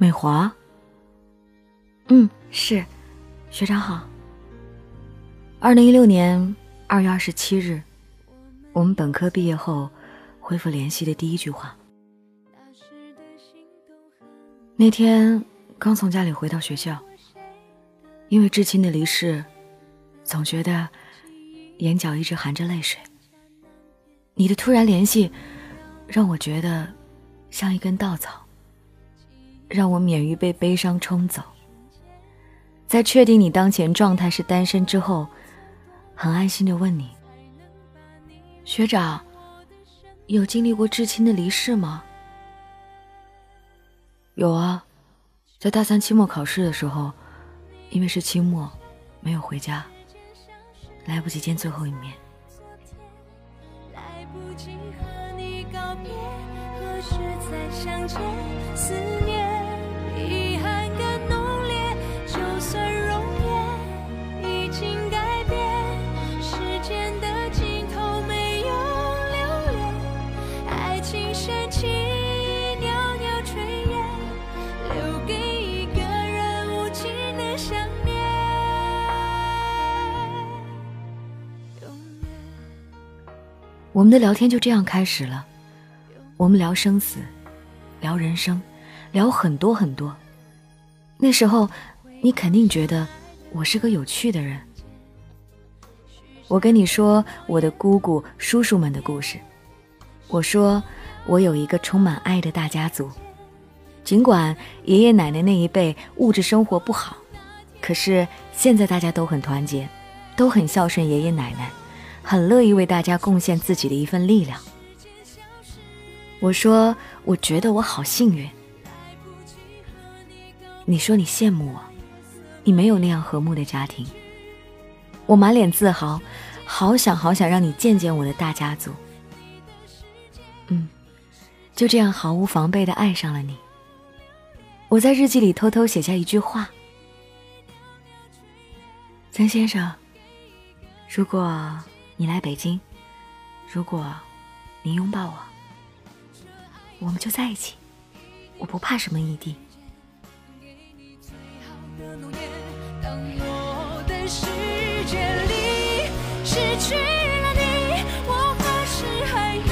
美华。嗯，是，学长好。二零一六年二月二十七日，我们本科毕业后恢复联系的第一句话。那天刚从家里回到学校，因为至亲的离世，总觉得眼角一直含着泪水。你的突然联系，让我觉得像一根稻草，让我免于被悲伤冲走。在确定你当前状态是单身之后，很安心的问你：“学长，有经历过至亲的离世吗？”“有啊，在大三期末考试的时候，因为是期末，没有回家，来不及见最后一面。”何时再相见，思念遗憾更浓烈。就算容颜已经改变，时间的尽头没有留恋。爱情深情袅袅炊烟，留给一个人无尽的想念。我们的聊天就这样开始了，我们聊生死。聊人生，聊很多很多。那时候，你肯定觉得我是个有趣的人。我跟你说我的姑姑、叔叔们的故事。我说我有一个充满爱的大家族。尽管爷爷奶奶那一辈物质生活不好，可是现在大家都很团结，都很孝顺爷爷奶奶，很乐意为大家贡献自己的一份力量。我说，我觉得我好幸运。你说你羡慕我，你没有那样和睦的家庭。我满脸自豪，好想好想让你见见我的大家族。嗯，就这样毫无防备的爱上了你。我在日记里偷偷写下一句话：曾先生，如果你来北京，如果你拥抱我。我们就在一起，我不怕什么异地。的诺言当我的世界里失去了你我何时还能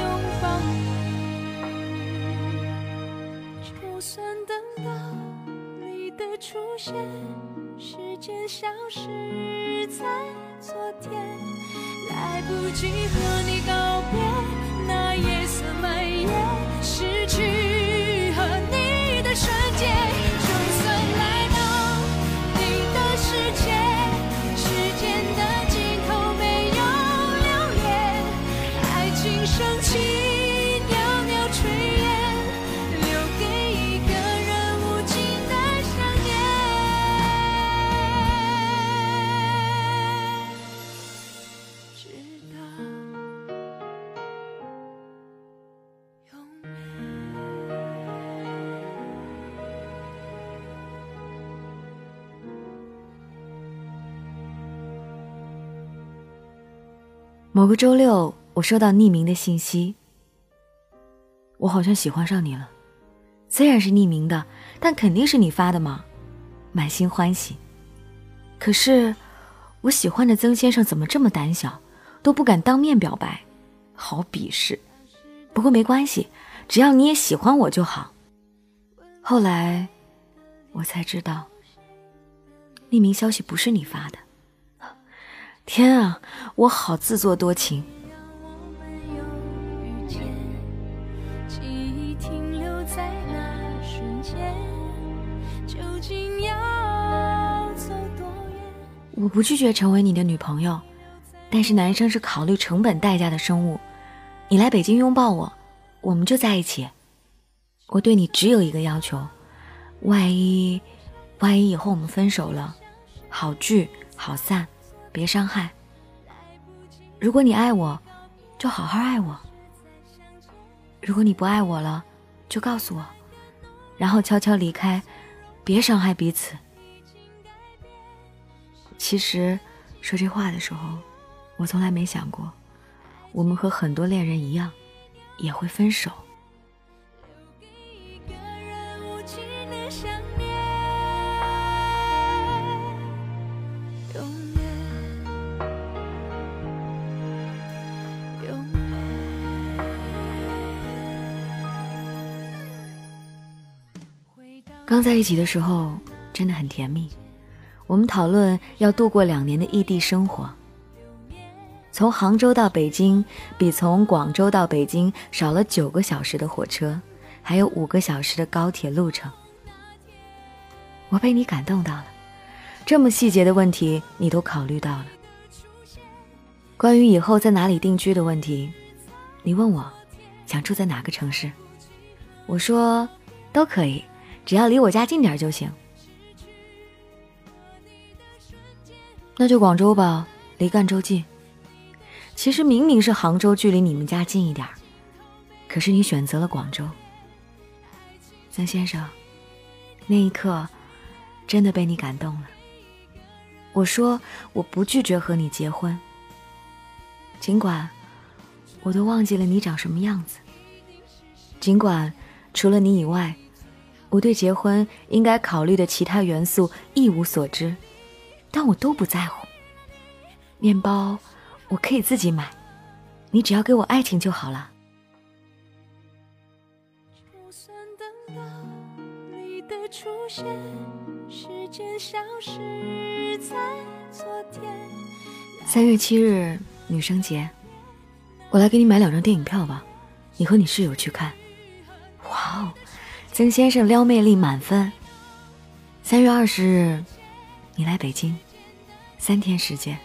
拥抱。你就算等到你的出现时间消失在昨天。来不及和你告别那夜色蔓延失去某个周六，我收到匿名的信息。我好像喜欢上你了，虽然是匿名的，但肯定是你发的嘛，满心欢喜。可是，我喜欢的曾先生怎么这么胆小，都不敢当面表白，好鄙视。不过没关系，只要你也喜欢我就好。后来，我才知道，匿名消息不是你发的。天啊，我好自作多情。我不拒绝成为你的女朋友，但是男生是考虑成本代价的生物。你来北京拥抱我，我们就在一起。我对你只有一个要求：万一，万一以后我们分手了，好聚好散。别伤害。如果你爱我，就好好爱我；如果你不爱我了，就告诉我，然后悄悄离开，别伤害彼此。其实，说这话的时候，我从来没想过，我们和很多恋人一样，也会分手。刚在一起的时候真的很甜蜜，我们讨论要度过两年的异地生活。从杭州到北京，比从广州到北京少了九个小时的火车，还有五个小时的高铁路程。我被你感动到了，这么细节的问题你都考虑到了。关于以后在哪里定居的问题，你问我想住在哪个城市，我说都可以，只要离我家近点就行。那就广州吧，离赣州近。其实明明是杭州距离你们家近一点，可是你选择了广州。曾先生，那一刻真的被你感动了。我说我不拒绝和你结婚，尽管我都忘记了你长什么样子，尽管除了你以外，我对结婚应该考虑的其他元素一无所知，但我都不在乎。面包。我可以自己买，你只要给我爱情就好了。三月七日女生节，我来给你买两张电影票吧，你和你室友去看。曾先生撩妹力满分。三月二十日，你来北京，三天时间。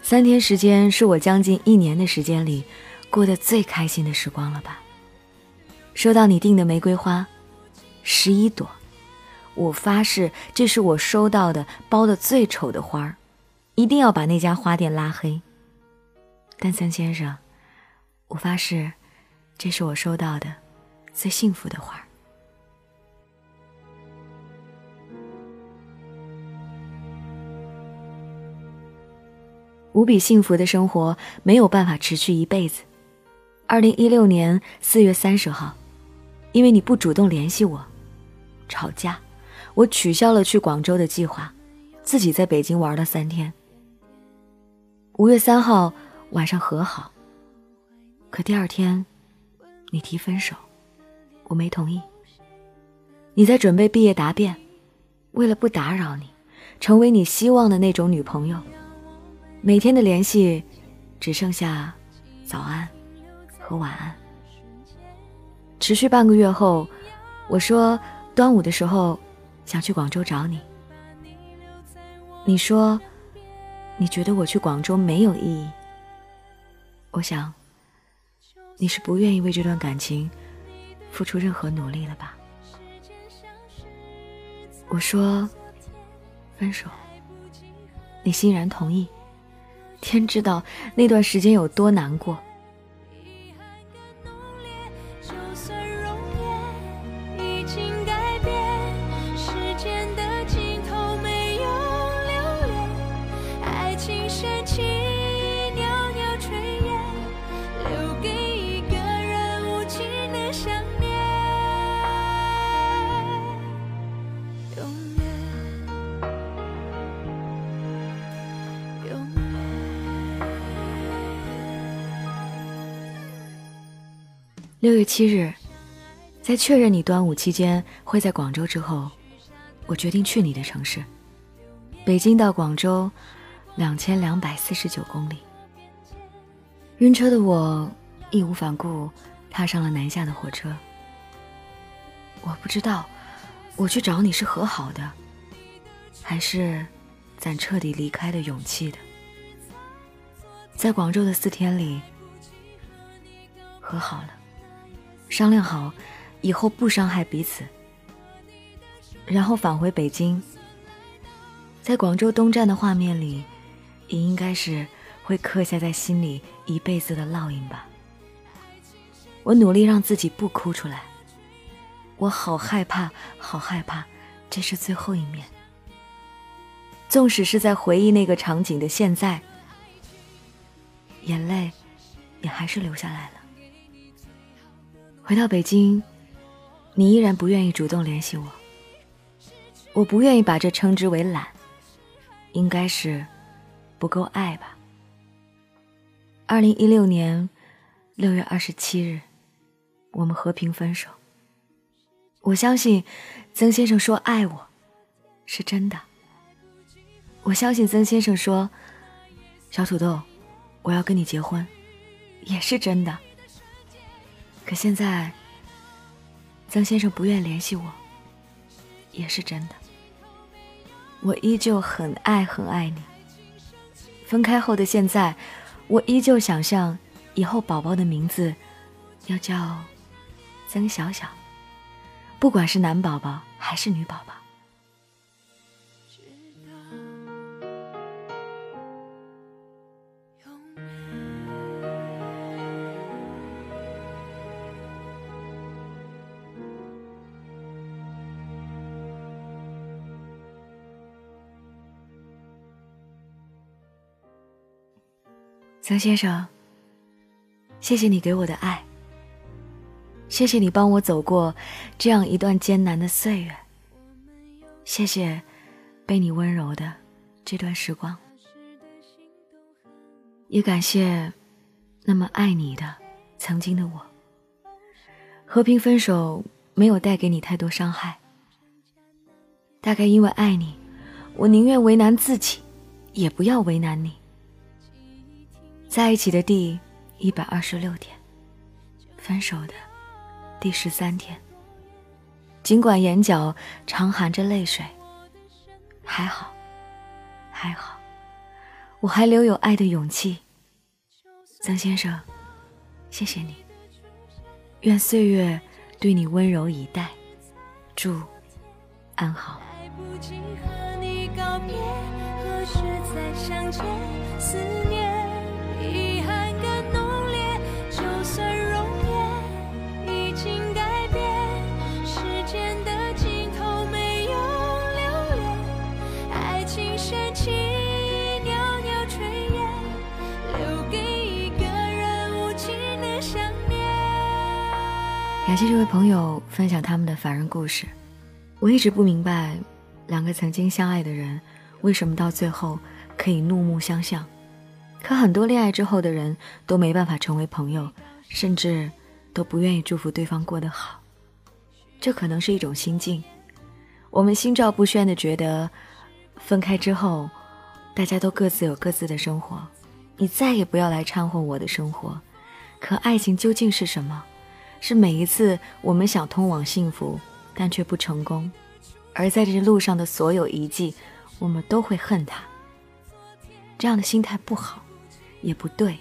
三天时间是我将近一年的时间里过得最开心的时光了吧？收到你订的玫瑰花，十一朵，我发誓这是我收到的包的最丑的花儿，一定要把那家花店拉黑。但曾先生，我发誓，这是我收到的最幸福的花儿。无比幸福的生活没有办法持续一辈子。二零一六年四月三十号，因为你不主动联系我，吵架，我取消了去广州的计划，自己在北京玩了三天。五月三号晚上和好，可第二天，你提分手，我没同意。你在准备毕业答辩，为了不打扰你，成为你希望的那种女朋友。每天的联系，只剩下早安和晚安。持续半个月后，我说端午的时候想去广州找你。你说你觉得我去广州没有意义。我想你是不愿意为这段感情付出任何努力了吧？我说分手，你欣然同意。天知道那段时间有多难过。六月七日，在确认你端午期间会在广州之后，我决定去你的城市。北京到广州，两千两百四十九公里。晕车的我义无反顾踏上了南下的火车。我不知道，我去找你是和好的，还是攒彻底离开的勇气的。在广州的四天里，和好了。商量好，以后不伤害彼此，然后返回北京。在广州东站的画面里，也应该是会刻下在心里一辈子的烙印吧。我努力让自己不哭出来，我好害怕，好害怕，这是最后一面。纵使是在回忆那个场景的现在，眼泪也还是流下来了。回到北京，你依然不愿意主动联系我。我不愿意把这称之为懒，应该是不够爱吧。二零一六年六月二十七日，我们和平分手。我相信曾先生说爱我是真的。我相信曾先生说：“小土豆，我要跟你结婚，也是真的。”可现在，曾先生不愿联系我，也是真的。我依旧很爱很爱你。分开后的现在，我依旧想象以后宝宝的名字要叫曾小小，不管是男宝宝还是女宝宝。曾先生，谢谢你给我的爱。谢谢你帮我走过这样一段艰难的岁月。谢谢被你温柔的这段时光，也感谢那么爱你的曾经的我。和平分手没有带给你太多伤害，大概因为爱你，我宁愿为难自己，也不要为难你。在一起的第一百二十六天，分手的第十三天。尽管眼角常含着泪水，还好，还好，我还留有爱的勇气。曾先生，谢谢你。愿岁月对你温柔以待，祝安好。来不及和你告别，何时再相见？谢这位朋友分享他们的凡人故事。我一直不明白，两个曾经相爱的人，为什么到最后可以怒目相向？可很多恋爱之后的人都没办法成为朋友，甚至都不愿意祝福对方过得好。这可能是一种心境。我们心照不宣的觉得，分开之后，大家都各自有各自的生活，你再也不要来掺和我的生活。可爱情究竟是什么？是每一次我们想通往幸福，但却不成功，而在这路上的所有遗迹，我们都会恨他。这样的心态不好，也不对。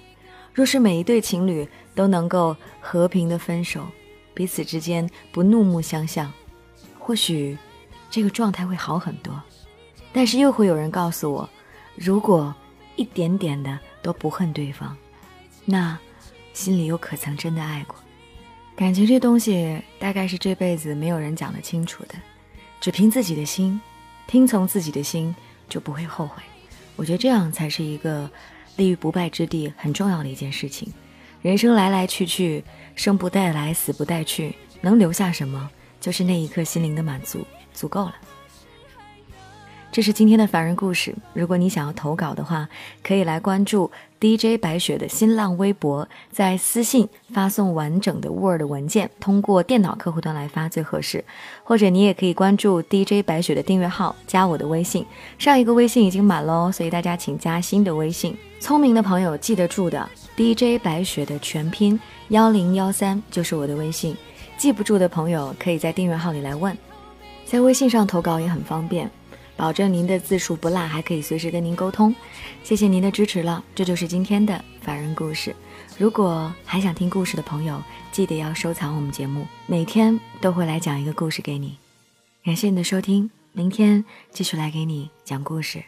若是每一对情侣都能够和平的分手，彼此之间不怒目相向，或许这个状态会好很多。但是又会有人告诉我，如果一点点的都不恨对方，那心里又可曾真的爱过？感情这东西，大概是这辈子没有人讲得清楚的，只凭自己的心，听从自己的心，就不会后悔。我觉得这样才是一个立于不败之地很重要的一件事情。人生来来去去，生不带来，死不带去，能留下什么，就是那一刻心灵的满足，足够了。这是今天的凡人故事。如果你想要投稿的话，可以来关注 DJ 白雪的新浪微博，在私信发送完整的 Word 文件，通过电脑客户端来发最合适。或者你也可以关注 DJ 白雪的订阅号，加我的微信。上一个微信已经满喽，所以大家请加新的微信。聪明的朋友记得住的，DJ 白雪的全拼幺零幺三就是我的微信。记不住的朋友可以在订阅号里来问，在微信上投稿也很方便。保证您的字数不落，还可以随时跟您沟通。谢谢您的支持了，这就是今天的凡人故事。如果还想听故事的朋友，记得要收藏我们节目，每天都会来讲一个故事给你。感谢你的收听，明天继续来给你讲故事。